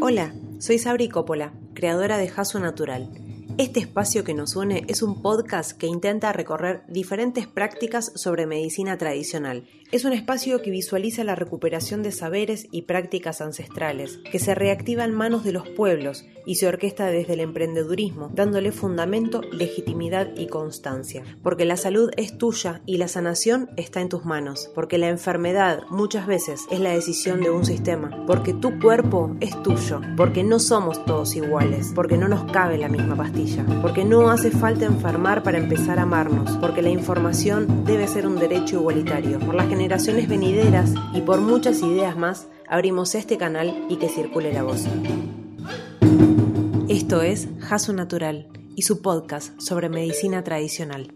Hola, soy Sabri Coppola, creadora de Jaso Natural este espacio que nos une es un podcast que intenta recorrer diferentes prácticas sobre medicina tradicional. Es un espacio que visualiza la recuperación de saberes y prácticas ancestrales, que se reactiva en manos de los pueblos y se orquesta desde el emprendedurismo, dándole fundamento, legitimidad y constancia. Porque la salud es tuya y la sanación está en tus manos. Porque la enfermedad muchas veces es la decisión de un sistema. Porque tu cuerpo es tuyo. Porque no somos todos iguales. Porque no nos cabe la misma pastilla porque no hace falta enfermar para empezar a amarnos, porque la información debe ser un derecho igualitario. Por las generaciones venideras y por muchas ideas más, abrimos este canal y que circule la voz. Esto es Jaso Natural y su podcast sobre medicina tradicional.